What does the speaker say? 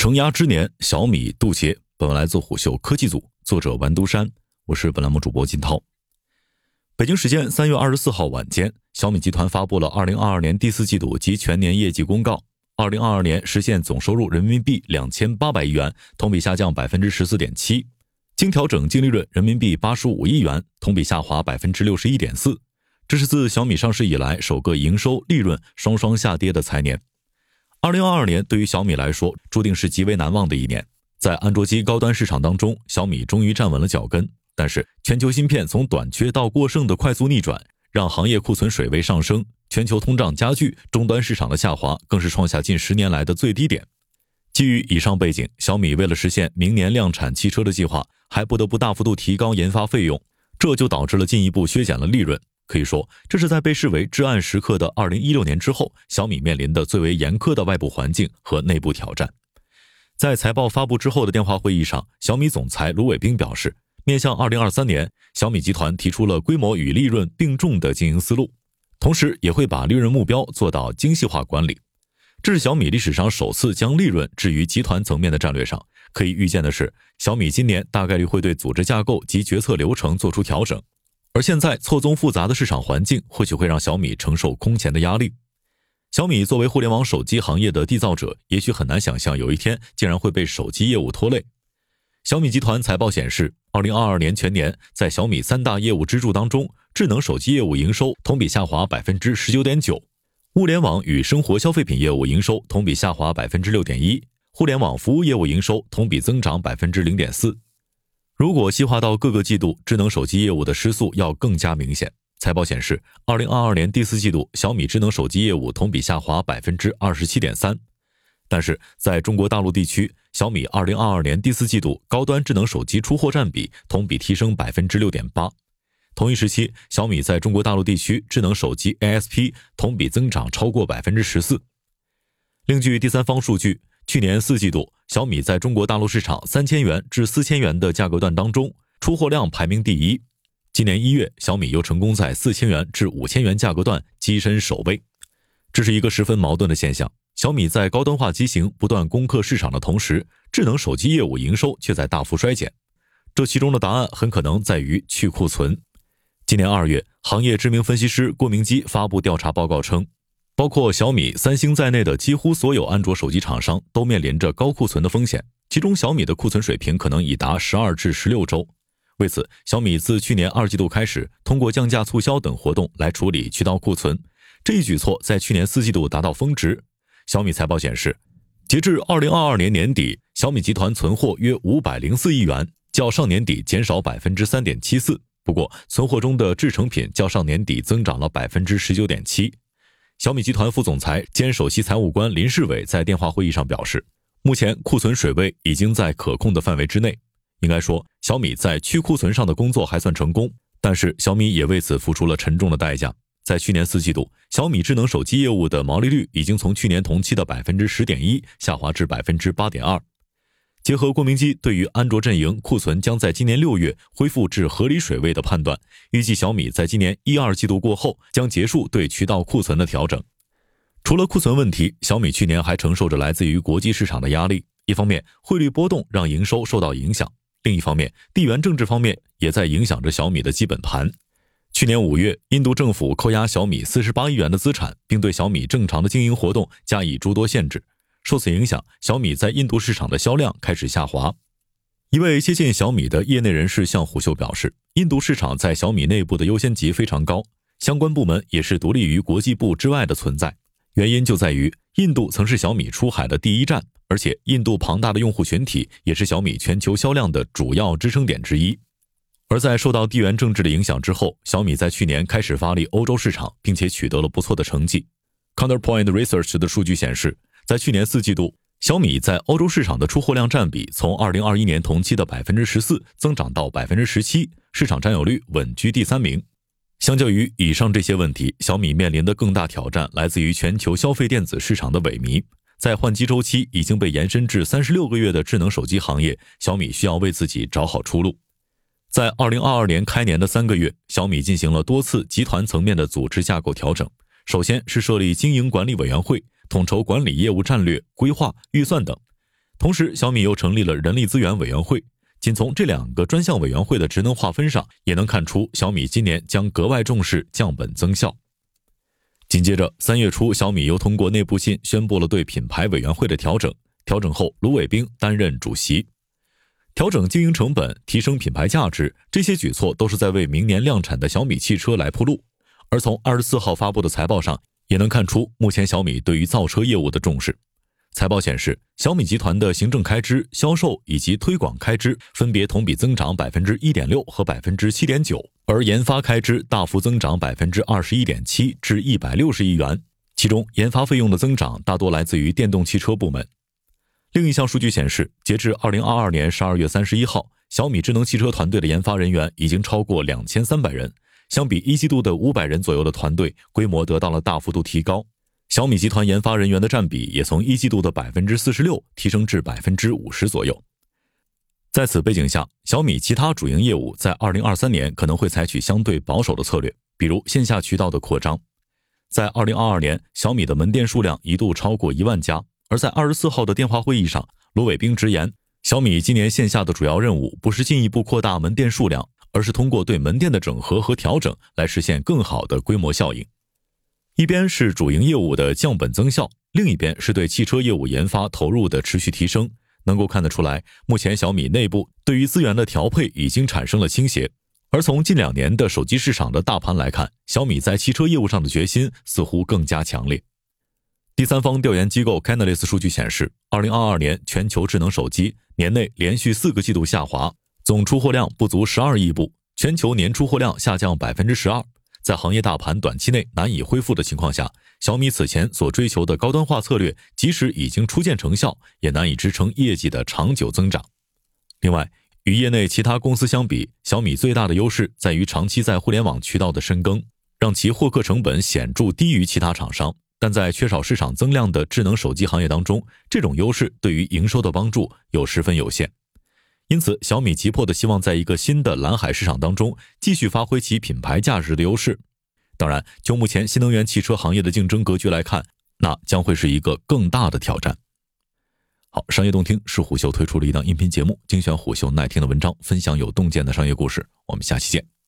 承压之年，小米渡劫。本文来自虎嗅科技组，作者完都山，我是本栏目主播金涛。北京时间三月二十四号晚间，小米集团发布了二零二二年第四季度及全年业绩公告。二零二二年实现总收入人民币两千八百亿元，同比下降百分之十四点七；经调整净利润人民币八十五亿元，同比下滑百分之六十一点四。这是自小米上市以来首个营收、利润双双下跌的财年。二零二二年对于小米来说，注定是极为难忘的一年。在安卓机高端市场当中，小米终于站稳了脚跟。但是，全球芯片从短缺到过剩的快速逆转，让行业库存水位上升，全球通胀加剧，终端市场的下滑更是创下近十年来的最低点。基于以上背景，小米为了实现明年量产汽车的计划，还不得不大幅度提高研发费用，这就导致了进一步削减了利润。可以说，这是在被视为至暗时刻的二零一六年之后，小米面临的最为严苛的外部环境和内部挑战。在财报发布之后的电话会议上，小米总裁卢伟冰表示，面向二零二三年，小米集团提出了规模与利润并重的经营思路，同时也会把利润目标做到精细化管理。这是小米历史上首次将利润置于集团层面的战略上。可以预见的是，小米今年大概率会对组织架构及决策流程做出调整。而现在错综复杂的市场环境，或许会让小米承受空前的压力。小米作为互联网手机行业的缔造者，也许很难想象有一天竟然会被手机业务拖累。小米集团财报显示，二零二二年全年在小米三大业务支柱当中，智能手机业务营收同比下滑百分之十九点九，物联网与生活消费品业务营收同比下滑百分之六点一，互联网服务业务营收同比增长百分之零点四。如果细化到各个季度，智能手机业务的失速要更加明显。财报显示，二零二二年第四季度，小米智能手机业务同比下滑百分之二十七点三。但是，在中国大陆地区，小米二零二二年第四季度高端智能手机出货占比同比提升百分之六点八。同一时期，小米在中国大陆地区智能手机 ASP 同比增长超过百分之十四。另据第三方数据。去年四季度，小米在中国大陆市场三千元至四千元的价格段当中，出货量排名第一。今年一月，小米又成功在四千元至五千元价格段跻身首位。这是一个十分矛盾的现象：小米在高端化机型不断攻克市场的同时，智能手机业务营收却在大幅衰减。这其中的答案很可能在于去库存。今年二月，行业知名分析师郭明基发布调查报告称。包括小米、三星在内的几乎所有安卓手机厂商都面临着高库存的风险，其中小米的库存水平可能已达十二至十六周。为此，小米自去年二季度开始，通过降价促销等活动来处理渠道库存。这一举措在去年四季度达到峰值。小米财报显示，截至二零二二年年底，小米集团存货约五百零四亿元，较上年底减少百分之三点七四。不过，存货中的制成品较上年底增长了百分之十九点七。小米集团副总裁兼首席财务官林世伟在电话会议上表示，目前库存水位已经在可控的范围之内。应该说，小米在去库存上的工作还算成功，但是小米也为此付出了沉重的代价。在去年四季度，小米智能手机业务的毛利率已经从去年同期的百分之十点一下滑至百分之八点二。结合郭明基对于安卓阵营库存将在今年六月恢复至合理水位的判断，预计小米在今年一二季度过后将结束对渠道库存的调整。除了库存问题，小米去年还承受着来自于国际市场的压力。一方面，汇率波动让营收受到影响；另一方面，地缘政治方面也在影响着小米的基本盘。去年五月，印度政府扣押小米四十八亿元的资产，并对小米正常的经营活动加以诸多限制。受此影响，小米在印度市场的销量开始下滑。一位接近小米的业内人士向虎嗅表示，印度市场在小米内部的优先级非常高，相关部门也是独立于国际部之外的存在。原因就在于印度曾是小米出海的第一站，而且印度庞大的用户群体也是小米全球销量的主要支撑点之一。而在受到地缘政治的影响之后，小米在去年开始发力欧洲市场，并且取得了不错的成绩。Counterpoint Research 的数据显示。在去年四季度，小米在欧洲市场的出货量占比从二零二一年同期的百分之十四增长到百分之十七，市场占有率稳居第三名。相较于以上这些问题，小米面临的更大挑战来自于全球消费电子市场的萎靡。在换机周期已经被延伸至三十六个月的智能手机行业，小米需要为自己找好出路。在二零二二年开年的三个月，小米进行了多次集团层面的组织架构调整，首先是设立经营管理委员会。统筹管理业务战略规划、预算等，同时，小米又成立了人力资源委员会。仅从这两个专项委员会的职能划分上，也能看出小米今年将格外重视降本增效。紧接着，三月初，小米又通过内部信宣布了对品牌委员会的调整。调整后，卢伟冰担任主席。调整经营成本，提升品牌价值，这些举措都是在为明年量产的小米汽车来铺路。而从二十四号发布的财报上，也能看出目前小米对于造车业务的重视。财报显示，小米集团的行政开支、销售以及推广开支分别同比增长百分之一点六和百分之七点九，而研发开支大幅增长百分之二十一点七至一百六十亿元。其中，研发费用的增长大多来自于电动汽车部门。另一项数据显示，截至二零二二年十二月三十一号，小米智能汽车团队的研发人员已经超过两千三百人，相比一季度的五百人左右的团队，规模得到了大幅度提高。小米集团研发人员的占比也从一季度的百分之四十六提升至百分之五十左右。在此背景下，小米其他主营业务在二零二三年可能会采取相对保守的策略，比如线下渠道的扩张。在二零二二年，小米的门店数量一度超过一万家，而在二十四号的电话会议上，卢伟冰直言，小米今年线下的主要任务不是进一步扩大门店数量，而是通过对门店的整合和调整来实现更好的规模效应。一边是主营业务的降本增效，另一边是对汽车业务研发投入的持续提升。能够看得出来，目前小米内部对于资源的调配已经产生了倾斜。而从近两年的手机市场的大盘来看，小米在汽车业务上的决心似乎更加强烈。第三方调研机构 Canalys 数据显示，二零二二年全球智能手机年内连续四个季度下滑，总出货量不足十二亿部，全球年出货量下降百分之十二。在行业大盘短期内难以恢复的情况下，小米此前所追求的高端化策略，即使已经初见成效，也难以支撑业绩的长久增长。另外，与业内其他公司相比，小米最大的优势在于长期在互联网渠道的深耕，让其获客成本显著低于其他厂商。但在缺少市场增量的智能手机行业当中，这种优势对于营收的帮助又十分有限。因此，小米急迫的希望在一个新的蓝海市场当中继续发挥其品牌价值的优势。当然，就目前新能源汽车行业的竞争格局来看，那将会是一个更大的挑战。好，商业洞听是虎嗅推出了一档音频节目，精选虎嗅耐听的文章，分享有洞见的商业故事。我们下期见。